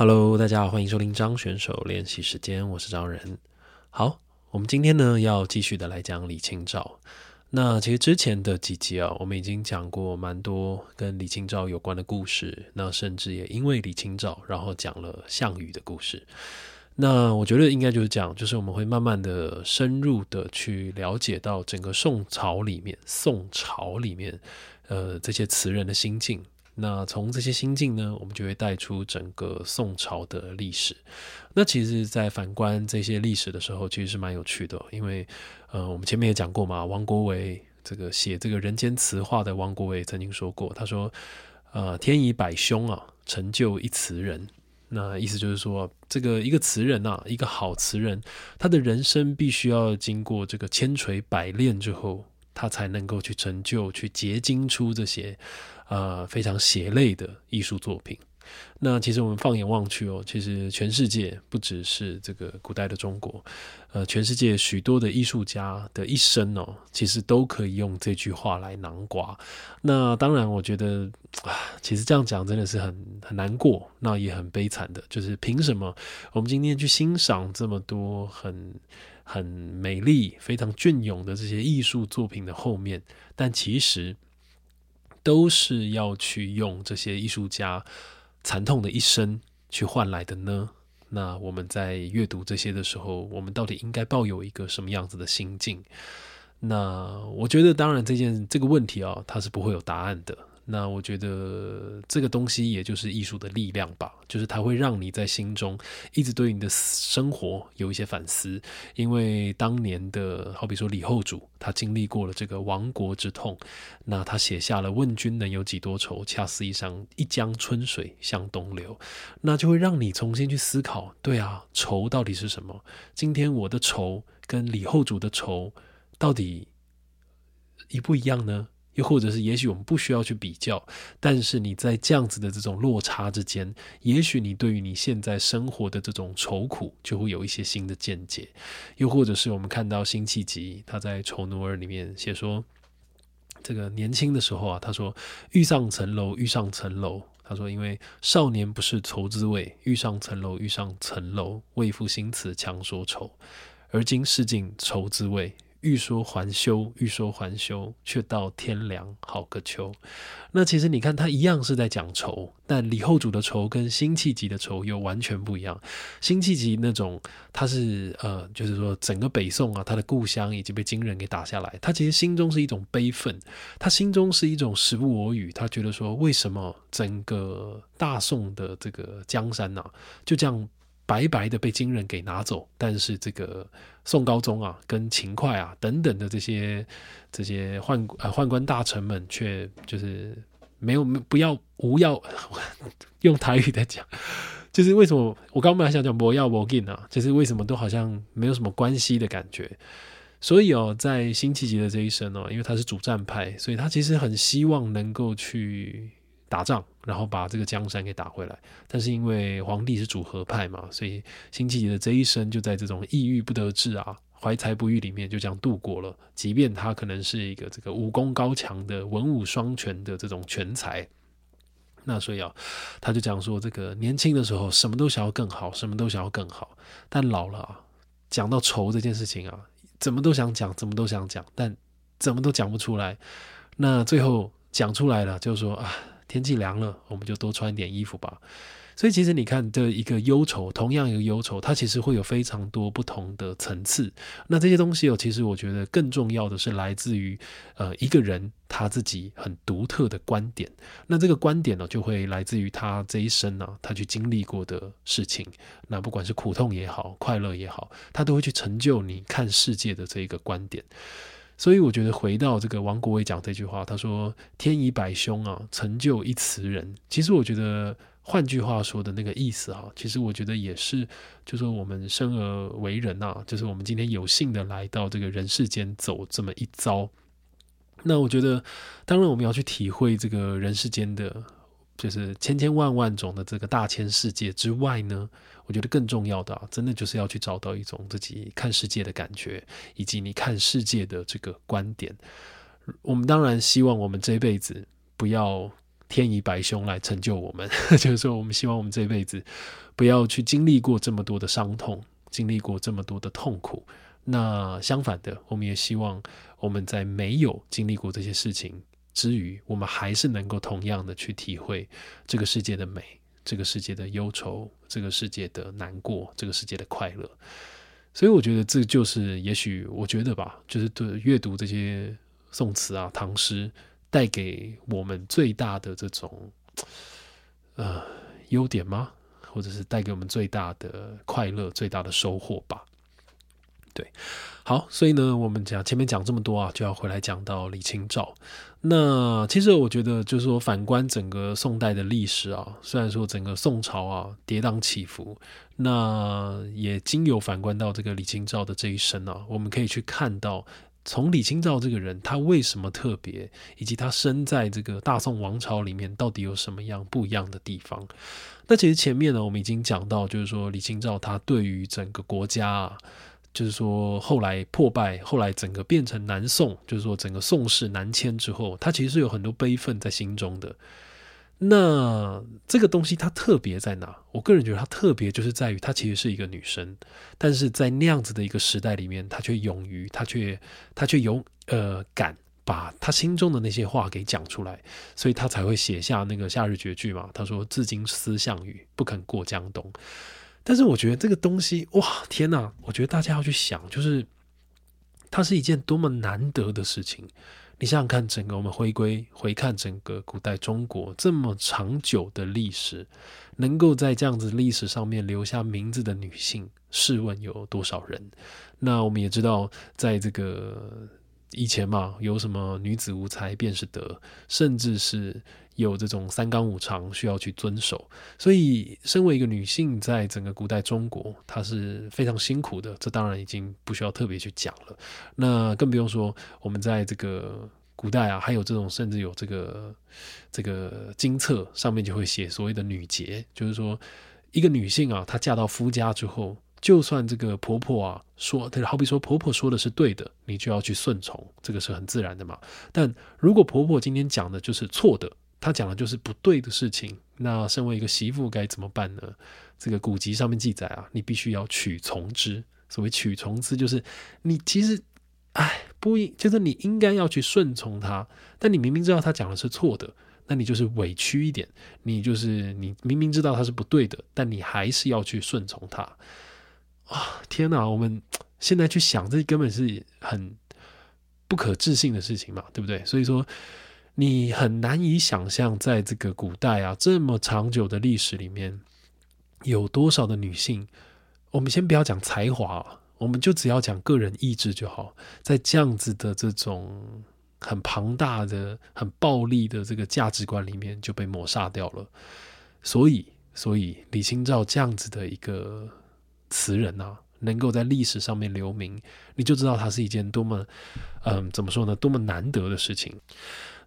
Hello，大家好，欢迎收听张选手练习时间，我是张仁。好，我们今天呢要继续的来讲李清照。那其实之前的几集啊，我们已经讲过蛮多跟李清照有关的故事，那甚至也因为李清照，然后讲了项羽的故事。那我觉得应该就是讲，就是我们会慢慢的深入的去了解到整个宋朝里面，宋朝里面，呃，这些词人的心境。那从这些心境呢，我们就会带出整个宋朝的历史。那其实，在反观这些历史的时候，其实是蛮有趣的，因为，呃，我们前面也讲过嘛，王国维这个写这个人间词话的王国维曾经说过，他说，呃，天以百凶啊，成就一词人。那意思就是说，这个一个词人啊，一个好词人，他的人生必须要经过这个千锤百炼之后，他才能够去成就、去结晶出这些。呃，非常血泪的艺术作品。那其实我们放眼望去哦，其实全世界不只是这个古代的中国，呃，全世界许多的艺术家的一生哦，其实都可以用这句话来囊括。那当然，我觉得啊，其实这样讲真的是很很难过，那也很悲惨的。就是凭什么我们今天去欣赏这么多很很美丽、非常隽永的这些艺术作品的后面，但其实。都是要去用这些艺术家惨痛的一生去换来的呢？那我们在阅读这些的时候，我们到底应该抱有一个什么样子的心境？那我觉得，当然这件这个问题啊，它是不会有答案的。那我觉得这个东西也就是艺术的力量吧，就是它会让你在心中一直对你的生活有一些反思。因为当年的好比说李后主，他经历过了这个亡国之痛，那他写下了“问君能有几多愁，恰似一江一江春水向东流”，那就会让你重新去思考：对啊，愁到底是什么？今天我的愁跟李后主的愁到底一不一样呢？又或者是，也许我们不需要去比较，但是你在这样子的这种落差之间，也许你对于你现在生活的这种愁苦，就会有一些新的见解。又或者是我们看到辛弃疾他在《丑奴儿》里面写说，这个年轻的时候啊，他说遇上层楼，遇上层楼，他说因为少年不是愁滋味，遇上层楼，遇上层楼，为赋新词强说愁，而今识尽愁滋味。欲说还休，欲说还休，却道天凉好个秋。那其实你看，他一样是在讲愁，但李后主的愁跟辛弃疾的愁又完全不一样。辛弃疾那种，他是呃，就是说整个北宋啊，他的故乡已经被金人给打下来，他其实心中是一种悲愤，他心中是一种时不我与，他觉得说，为什么整个大宋的这个江山呐，就这样。白白的被金人给拿走，但是这个宋高宗啊，跟秦桧啊等等的这些这些宦呃宦官大臣们，却就是没有不要无要 用台语在讲，就是为什么我刚本来想讲不要不进啊，就是为什么都好像没有什么关系的感觉。所以哦，在辛弃疾的这一生哦，因为他是主战派，所以他其实很希望能够去。打仗，然后把这个江山给打回来。但是因为皇帝是主和派嘛，所以辛弃疾的这一生就在这种抑郁不得志啊、怀才不遇里面就这样度过了。即便他可能是一个这个武功高强的文武双全的这种全才，那所以啊，他就讲说，这个年轻的时候什么都想要更好，什么都想要更好。但老了啊，讲到愁这件事情啊，怎么都想讲，怎么都想讲，但怎么都讲不出来。那最后讲出来了，就是说啊。天气凉了，我们就多穿一点衣服吧。所以其实你看，这一个忧愁，同样一个忧愁，它其实会有非常多不同的层次。那这些东西哦，其实我觉得更重要的是来自于呃一个人他自己很独特的观点。那这个观点呢，就会来自于他这一生呢，他去经历过的事情。那不管是苦痛也好，快乐也好，他都会去成就你看世界的这一个观点。所以我觉得回到这个王国维讲这句话，他说“天以百凶啊，成就一词人”。其实我觉得换句话说的那个意思哈，其实我觉得也是，就说我们生而为人呐，就是我们今天有幸的来到这个人世间走这么一遭。那我觉得，当然我们要去体会这个人世间的。就是千千万万种的这个大千世界之外呢，我觉得更重要的，真的就是要去找到一种自己看世界的感觉，以及你看世界的这个观点。我们当然希望我们这辈子不要天以白凶来成就我们，就是说，我们希望我们这辈子不要去经历过这么多的伤痛，经历过这么多的痛苦。那相反的，我们也希望我们在没有经历过这些事情之余，我们还是能够同样的去体会这个世界的美，这个世界的忧愁，这个世界的难过，这个世界的快乐。所以，我觉得这就是，也许我觉得吧，就是对阅读这些宋词啊、唐诗。带给我们最大的这种呃优点吗？或者是带给我们最大的快乐、最大的收获吧？对，好，所以呢，我们讲前面讲这么多啊，就要回来讲到李清照。那其实我觉得，就是说，反观整个宋代的历史啊，虽然说整个宋朝啊跌宕起伏，那也经由反观到这个李清照的这一生啊，我们可以去看到。从李清照这个人，他为什么特别，以及他生在这个大宋王朝里面，到底有什么样不一样的地方？那其实前面呢，我们已经讲到，就是说李清照他对于整个国家，啊，就是说后来破败，后来整个变成南宋，就是说整个宋室南迁之后，他其实是有很多悲愤在心中的。那这个东西它特别在哪？我个人觉得它特别就是在于，她其实是一个女生，但是在那样子的一个时代里面，她却勇于，她却她却勇呃敢把她心中的那些话给讲出来，所以她才会写下那个夏日绝句嘛。她说：“至今思项羽，不肯过江东。”但是我觉得这个东西，哇，天哪！我觉得大家要去想，就是它是一件多么难得的事情。你想想看，整个我们回归回看整个古代中国这么长久的历史，能够在这样子历史上面留下名字的女性，试问有多少人？那我们也知道，在这个以前嘛，有什么女子无才便是德，甚至是有这种三纲五常需要去遵守。所以，身为一个女性，在整个古代中国，她是非常辛苦的。这当然已经不需要特别去讲了。那更不用说我们在这个。古代啊，还有这种，甚至有这个这个经册上面就会写所谓的女节，就是说一个女性啊，她嫁到夫家之后，就算这个婆婆啊说，好比说婆婆说的是对的，你就要去顺从，这个是很自然的嘛。但如果婆婆今天讲的就是错的，她讲的就是不对的事情，那身为一个媳妇该怎么办呢？这个古籍上面记载啊，你必须要取从之。所谓取从之，就是你其实。哎，不应就是你应该要去顺从她，但你明明知道她讲的是错的，那你就是委屈一点，你就是你明明知道他是不对的，但你还是要去顺从他。啊，天哪！我们 现在去想，这根本是很不可置信的事情嘛，对不对？所以说，你很难以想象，在这个古代啊这么长久的历史里面，有多少的女性，我们先不要讲才华。我们就只要讲个人意志就好，在这样子的这种很庞大的、很暴力的这个价值观里面就被抹杀掉了。所以，所以李清照这样子的一个词人啊，能够在历史上面留名，你就知道它是一件多么，嗯，怎么说呢？多么难得的事情。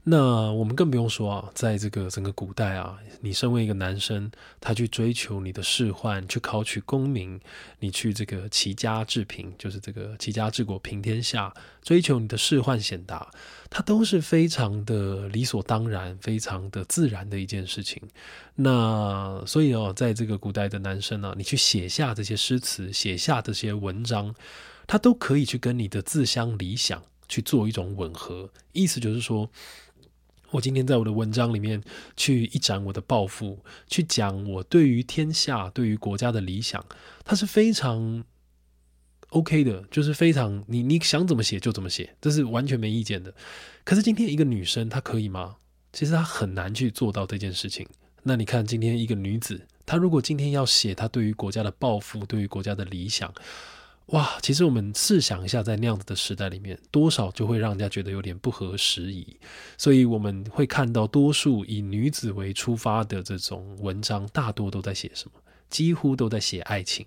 那我们更不用说啊，在这个整个古代啊，你身为一个男生，他去追求你的仕宦，去考取功名，你去这个齐家治平，就是这个齐家治国平天下，追求你的仕宦显达，它都是非常的理所当然、非常的自然的一件事情。那所以哦，在这个古代的男生呢，你去写下这些诗词，写下这些文章，他都可以去跟你的自相理想去做一种吻合，意思就是说。我今天在我的文章里面去一展我的抱负，去讲我对于天下、对于国家的理想，它是非常 OK 的，就是非常你你想怎么写就怎么写，这是完全没意见的。可是今天一个女生她可以吗？其实她很难去做到这件事情。那你看今天一个女子，她如果今天要写她对于国家的抱负、对于国家的理想。哇，其实我们试想一下，在那样子的时代里面，多少就会让人家觉得有点不合时宜。所以我们会看到，多数以女子为出发的这种文章，大多都在写什么？几乎都在写爱情。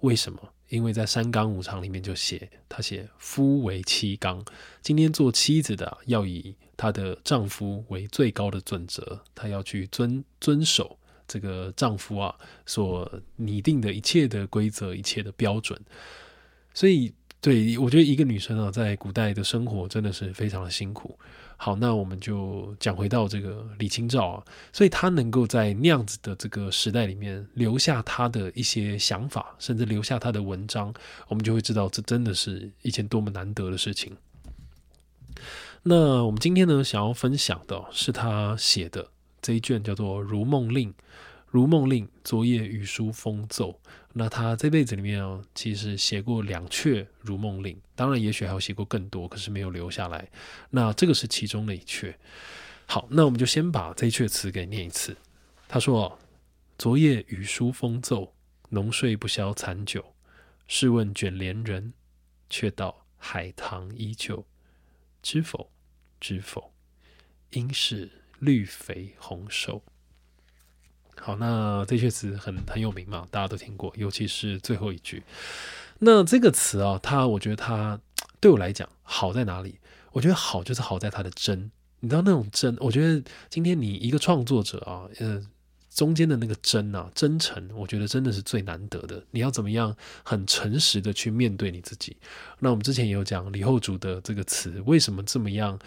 为什么？因为在三纲五常里面就写，他写夫为妻纲。今天做妻子的要以她的丈夫为最高的准则，她要去遵遵守这个丈夫啊所拟定的一切的规则、一切的标准。所以对我觉得一个女生啊，在古代的生活真的是非常的辛苦。好，那我们就讲回到这个李清照啊，所以她能够在那样子的这个时代里面留下她的一些想法，甚至留下她的文章，我们就会知道这真的是一件多么难得的事情。那我们今天呢，想要分享的是她写的这一卷叫做《如梦令》。《如梦令》昨夜雨疏风骤，那他这辈子里面哦，其实写过两阙《如梦令》，当然也许还有写过更多，可是没有留下来。那这个是其中的一阙。好，那我们就先把这一阙词给念一次。他说：“昨夜雨疏风骤，浓睡不消残酒。试问卷帘人，却道海棠依旧。知否？知否？应是绿肥红瘦。”好，那这些词很很有名嘛，大家都听过，尤其是最后一句。那这个词啊，它我觉得它对我来讲好在哪里？我觉得好就是好在它的真，你知道那种真。我觉得今天你一个创作者啊，呃，中间的那个真啊，真诚，我觉得真的是最难得的。你要怎么样很诚实的去面对你自己？那我们之前也有讲李后主的这个词，为什么这么样？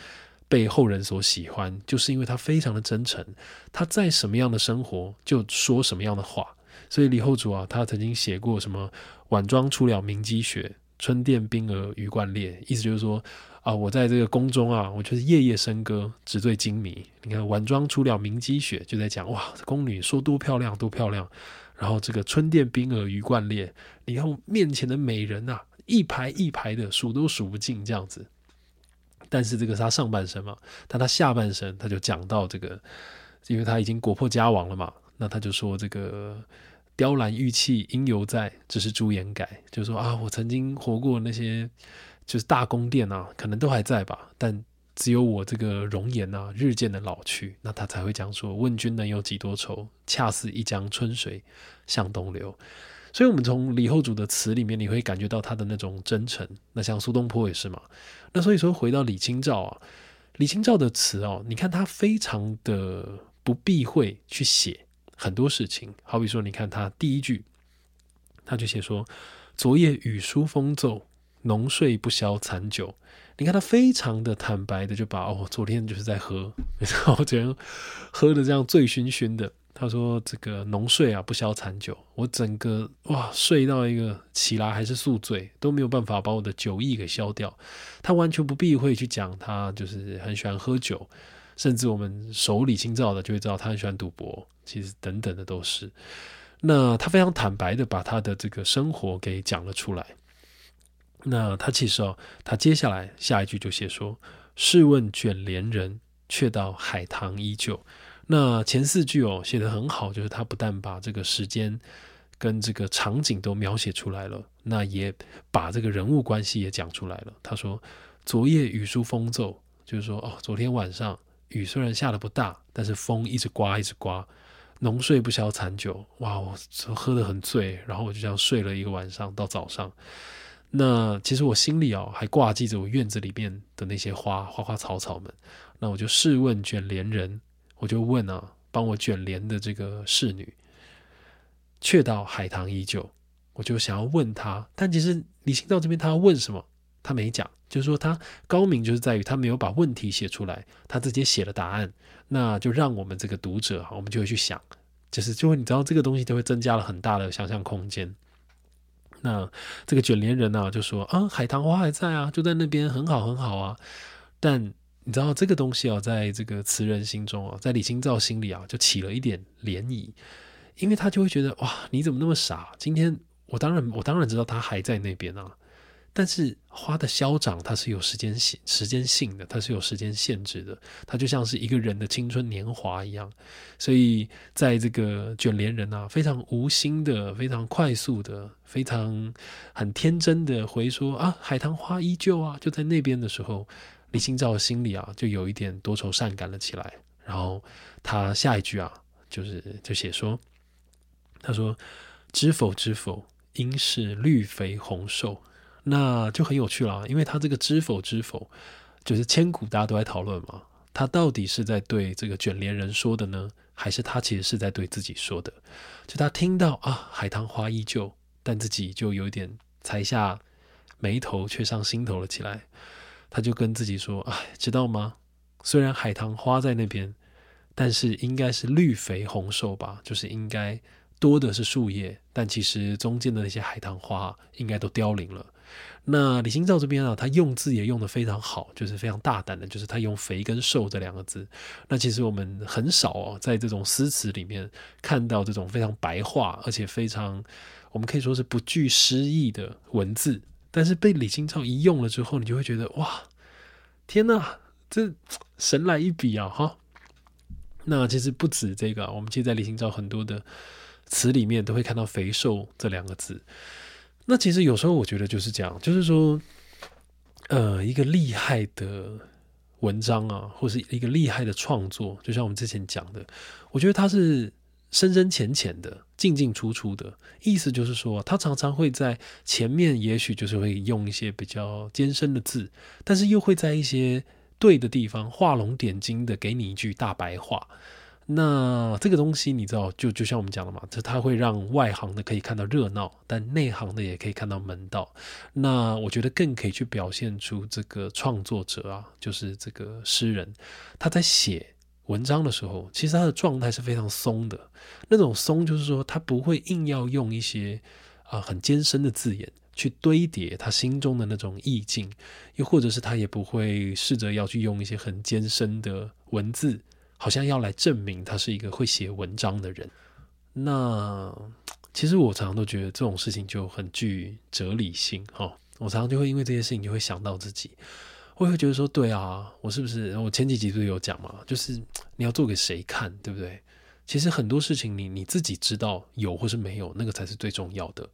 被后人所喜欢，就是因为他非常的真诚，他在什么样的生活就说什么样的话。所以李后主啊，他曾经写过什么“晚妆出了明积雪，春殿冰娥鱼贯裂”，意思就是说啊，我在这个宫中啊，我就是夜夜笙歌，纸醉金迷。你看“晚妆出了明积雪”，就在讲哇，宫女说多漂亮多漂亮。然后这个“春殿冰娥鱼贯裂”，你看面前的美人啊，一排一排的数都数不尽，这样子。但是这个是他上半身嘛，但他下半身他就讲到这个，因为他已经国破家亡了嘛，那他就说这个雕栏玉砌应犹在，只是朱颜改，就说啊，我曾经活过那些就是大宫殿啊，可能都还在吧，但只有我这个容颜啊日渐的老去，那他才会讲说，问君能有几多愁，恰似一江春水向东流。所以，我们从李后主的词里面，你会感觉到他的那种真诚。那像苏东坡也是嘛。那所以说，回到李清照啊，李清照的词哦，你看他非常的不避讳去写很多事情。好比说，你看他第一句，他就写说：“昨夜雨疏风骤，浓睡不消残酒。”你看他非常的坦白的就把哦，昨天就是在喝，然后昨天喝的这样醉醺醺的。他说：“这个浓睡啊，不消残酒。我整个哇，睡到一个起来还是宿醉，都没有办法把我的酒意给消掉。他完全不避讳去讲，他就是很喜欢喝酒，甚至我们熟李清照的就会知道他很喜欢赌博，其实等等的都是。那他非常坦白的把他的这个生活给讲了出来。那他其实哦，他接下来下一句就写说：‘试问卷帘人，却道海棠依旧。’”那前四句哦写得很好，就是他不但把这个时间跟这个场景都描写出来了，那也把这个人物关系也讲出来了。他说：“昨夜雨疏风骤，就是说哦，昨天晚上雨虽然下的不大，但是风一直刮，一直刮。浓睡不消残酒，哇，我喝得很醉，然后我就这样睡了一个晚上到早上。那其实我心里哦还挂记着我院子里面的那些花花花草草们。那我就试问卷帘人。”我就问啊，帮我卷帘的这个侍女，却道海棠依旧。我就想要问他，但其实李清照这边他要问什么，他没讲，就是说他高明就是在于他没有把问题写出来，他直接写了答案，那就让我们这个读者哈，我们就会去想，就是就会你知道这个东西就会增加了很大的想象空间。那这个卷帘人呢，就说啊，海棠花还在啊，就在那边，很好很好啊，但。你知道这个东西啊，在这个词人心中啊，在李清照心里啊，就起了一点涟漪，因为他就会觉得哇，你怎么那么傻？今天我当然我当然知道他还在那边啊，但是花的消长它是有时间性时间性的，它是有时间限制的，它就像是一个人的青春年华一样，所以在这个卷帘人啊，非常无心的、非常快速的、非常很天真的回说啊，海棠花依旧啊，就在那边的时候。李清照心里啊，就有一点多愁善感了起来。然后他下一句啊，就是就写说：“他说知否知否，应是绿肥红瘦。”那就很有趣了，因为他这个知否知否，就是千古大家都在讨论嘛。他到底是在对这个卷帘人说的呢，还是他其实是在对自己说的？就他听到啊，海棠花依旧，但自己就有点才下眉头却上心头了起来。他就跟自己说：“哎，知道吗？虽然海棠花在那边，但是应该是绿肥红瘦吧，就是应该多的是树叶，但其实中间的那些海棠花应该都凋零了。”那李清照这边啊，他用字也用得非常好，就是非常大胆的，就是他用“肥”跟“瘦”这两个字。那其实我们很少哦，在这种诗词里面看到这种非常白话，而且非常我们可以说是不具诗意的文字。但是被李清照一用了之后，你就会觉得哇，天哪，这神来一笔啊！哈，那其实不止这个，我们其实，在李清照很多的词里面都会看到“肥瘦”这两个字。那其实有时候我觉得就是这样，就是说，呃，一个厉害的文章啊，或是一个厉害的创作，就像我们之前讲的，我觉得它是。深深浅浅的，进进出出的意思就是说，他常常会在前面，也许就是会用一些比较艰深的字，但是又会在一些对的地方画龙点睛的给你一句大白话。那这个东西你知道，就就像我们讲的嘛，就它会让外行的可以看到热闹，但内行的也可以看到门道。那我觉得更可以去表现出这个创作者啊，就是这个诗人他在写。文章的时候，其实他的状态是非常松的。那种松，就是说他不会硬要用一些啊很艰深的字眼去堆叠他心中的那种意境，又或者是他也不会试着要去用一些很艰深的文字，好像要来证明他是一个会写文章的人。那其实我常常都觉得这种事情就很具哲理性哈。我常常就会因为这些事情就会想到自己。我会觉得说，对啊，我是不是？我前几集不是有讲嘛，就是你要做给谁看，对不对？其实很多事情，你你自己知道有或是没有，那个才是最重要的。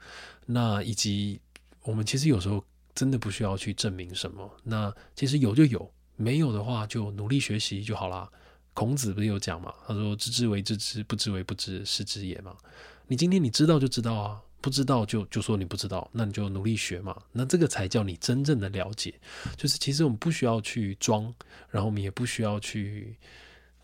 那以及我们其实有时候真的不需要去证明什么。那其实有就有，没有的话就努力学习就好啦。孔子不是有讲嘛？他说：“知之为知之，不知为不知，是知也嘛。”你今天你知道就知道啊。不知道就就说你不知道，那你就努力学嘛。那这个才叫你真正的了解。就是其实我们不需要去装，然后我们也不需要去，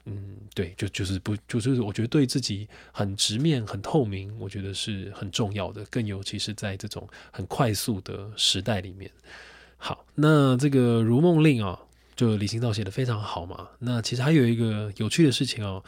嗯，对，就就是不就是我觉得对自己很直面、很透明，我觉得是很重要的。更尤其是在这种很快速的时代里面。好，那这个《如梦令》啊，就李清照写的非常好嘛。那其实还有一个有趣的事情哦。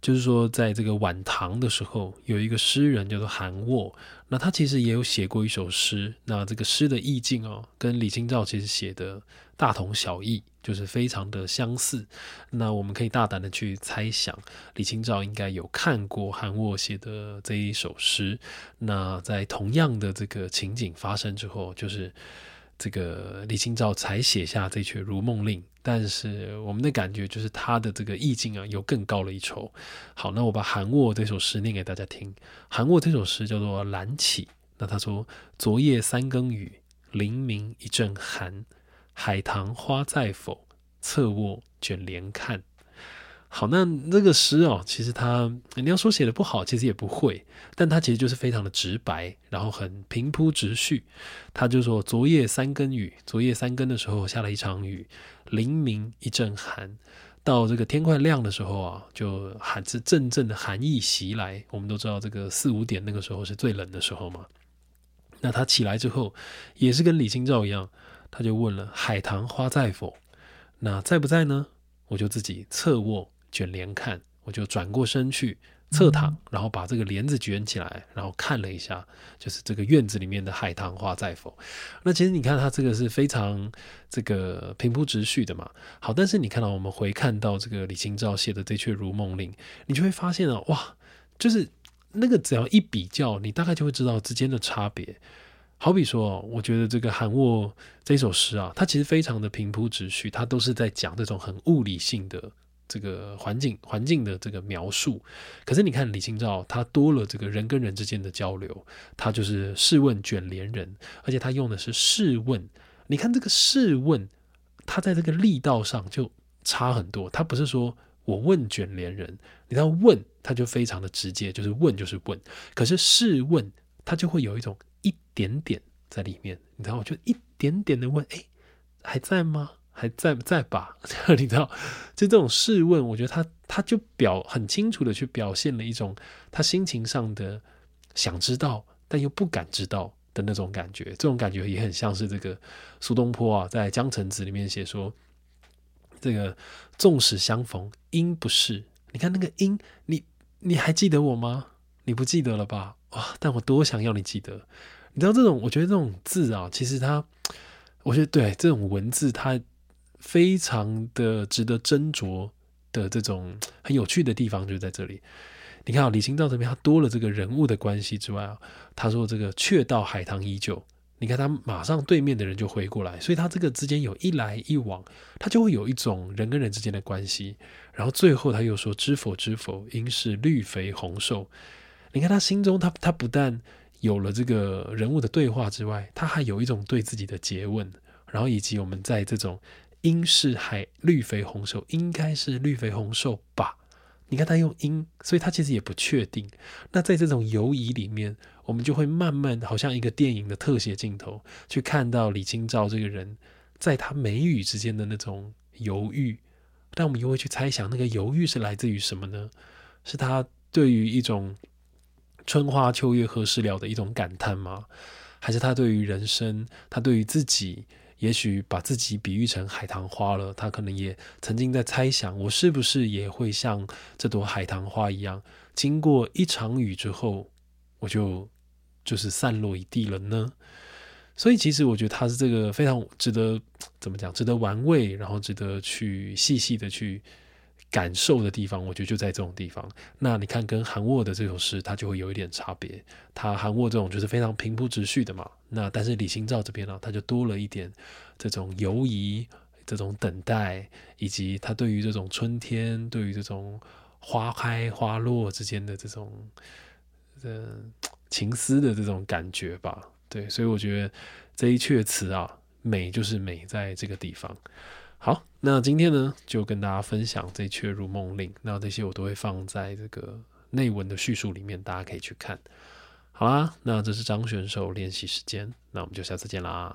就是说，在这个晚唐的时候，有一个诗人叫做韩沃，那他其实也有写过一首诗。那这个诗的意境哦，跟李清照其实写的大同小异，就是非常的相似。那我们可以大胆的去猜想，李清照应该有看过韩沃写的这一首诗。那在同样的这个情景发生之后，就是这个李清照才写下这阙《如梦令》。但是我们的感觉就是他的这个意境啊，又更高了一筹。好，那我把韩沃这首诗念给大家听。韩沃这首诗叫做《兰起》。那他说：“昨夜三更雨，黎明一阵寒。海棠花在否？侧卧卷帘看。”好，那这个诗哦，其实他你要说写的不好，其实也不会，但他其实就是非常的直白，然后很平铺直叙。他就说：“昨夜三更雨，昨夜三更的时候下了一场雨。”黎明一阵寒，到这个天快亮的时候啊，就寒是阵阵的寒意袭来。我们都知道，这个四五点那个时候是最冷的时候嘛。那他起来之后，也是跟李清照一样，他就问了：“海棠花在否？”那在不在呢？我就自己侧卧卷帘看，我就转过身去。侧躺，然后把这个帘子卷起来，然后看了一下，就是这个院子里面的海棠花在否？那其实你看，它这个是非常这个平铺直叙的嘛。好，但是你看到我们回看到这个李清照写的这阙《如梦令》，你就会发现啊，哇，就是那个只要一比较，你大概就会知道之间的差别。好比说，我觉得这个韩沃这首诗啊，它其实非常的平铺直叙，它都是在讲这种很物理性的。这个环境环境的这个描述，可是你看李清照，他多了这个人跟人之间的交流，他就是试问卷帘人，而且他用的是试问。你看这个试问，他在这个力道上就差很多。他不是说我问卷帘人，你知道问他就非常的直接，就是问就是问。可是试问，他就会有一种一点点在里面，你知道，就一点点的问，哎，还在吗？还在不在吧？你知道，就这种试问，我觉得他他就表很清楚的去表现了一种他心情上的想知道但又不敢知道的那种感觉。这种感觉也很像是这个苏东坡啊，在《江城子》里面写说，这个纵使相逢应不识。你看那个应，你你还记得我吗？你不记得了吧？哇！但我多想要你记得。你知道这种，我觉得这种字啊，其实它，我觉得对这种文字，它非常的值得斟酌的这种很有趣的地方就在这里。你看啊，李清照这边他多了这个人物的关系之外啊，他说这个却道海棠依旧。你看他马上对面的人就回过来，所以他这个之间有一来一往，他就会有一种人跟人之间的关系。然后最后他又说知否知否，应是绿肥红瘦。你看他心中，他他不但有了这个人物的对话之外，他还有一种对自己的诘问，然后以及我们在这种应是海绿肥红瘦，应该是绿肥红瘦吧。你看他用“因”，所以他其实也不确定。那在这种犹疑里面，我们就会慢慢好像一个电影的特写镜头，去看到李清照这个人，在他眉宇之间的那种犹豫。但我们又会去猜想，那个犹豫是来自于什么呢？是他对于一种春花秋月何时了的一种感叹吗？还是他对于人生，他对于自己？也许把自己比喻成海棠花了，他可能也曾经在猜想，我是不是也会像这朵海棠花一样，经过一场雨之后，我就就是散落一地了呢？所以，其实我觉得他是这个非常值得怎么讲，值得玩味，然后值得去细细的去。感受的地方，我觉得就在这种地方。那你看，跟韩沃的这首诗，它就会有一点差别。他韩沃这种就是非常平铺直叙的嘛。那但是李清照这边呢，他就多了一点这种犹疑、这种等待，以及他对于这种春天、对于这种花开花落之间的这种呃情思的这种感觉吧。对，所以我觉得这一阙词啊，美就是美在这个地方。好，那今天呢，就跟大家分享这《阙如梦令》，那这些我都会放在这个内文的叙述里面，大家可以去看。好啦，那这是张选手练习时间，那我们就下次见啦。